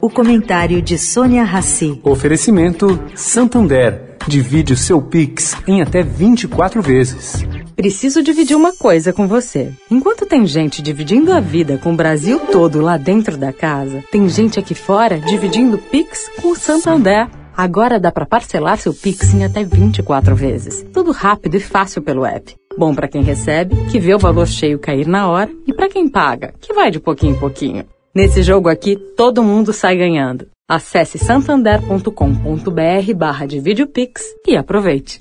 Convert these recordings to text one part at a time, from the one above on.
O comentário de Sônia Rassi. Oferecimento Santander. Divide o seu Pix em até 24 vezes. Preciso dividir uma coisa com você. Enquanto tem gente dividindo a vida com o Brasil todo lá dentro da casa, tem gente aqui fora dividindo Pix com o Santander. Agora dá para parcelar seu Pix em até 24 vezes. Tudo rápido e fácil pelo app. Bom para quem recebe, que vê o valor cheio cair na hora, e para quem paga, que vai de pouquinho em pouquinho. Nesse jogo aqui, todo mundo sai ganhando. Acesse santander.com.br barra Pix e aproveite.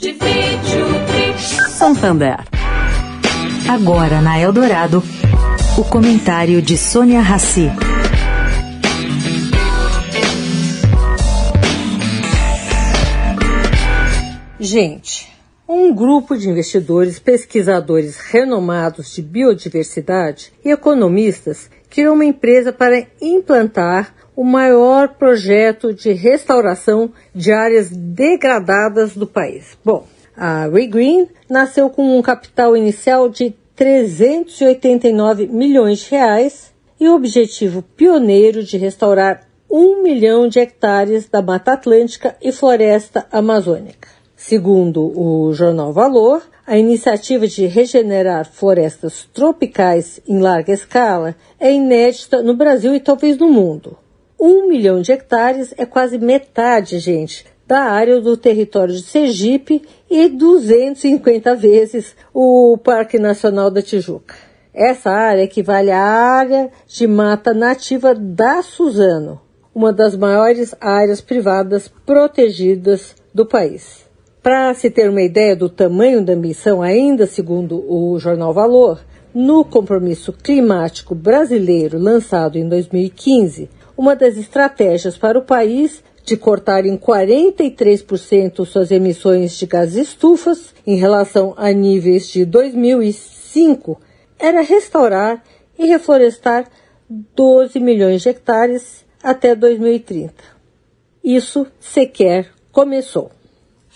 Santander. Agora na Eldorado, o comentário de Sônia Rassi. Gente, um grupo de investidores, pesquisadores renomados de biodiversidade e economistas criou uma empresa para implantar o maior projeto de restauração de áreas degradadas do país. Bom, a Regreen nasceu com um capital inicial de 389 milhões de reais e o objetivo pioneiro de restaurar um milhão de hectares da Mata Atlântica e floresta amazônica. Segundo o jornal Valor, a iniciativa de regenerar florestas tropicais em larga escala é inédita no Brasil e talvez no mundo. Um milhão de hectares é quase metade, gente, da área do território de Sergipe e 250 vezes o Parque Nacional da Tijuca. Essa área equivale à área de mata nativa da Suzano, uma das maiores áreas privadas protegidas do país. Para se ter uma ideia do tamanho da ambição, ainda segundo o jornal Valor, no compromisso climático brasileiro lançado em 2015, uma das estratégias para o país de cortar em 43% suas emissões de gases estufas em relação a níveis de 2005 era restaurar e reflorestar 12 milhões de hectares até 2030. Isso sequer começou.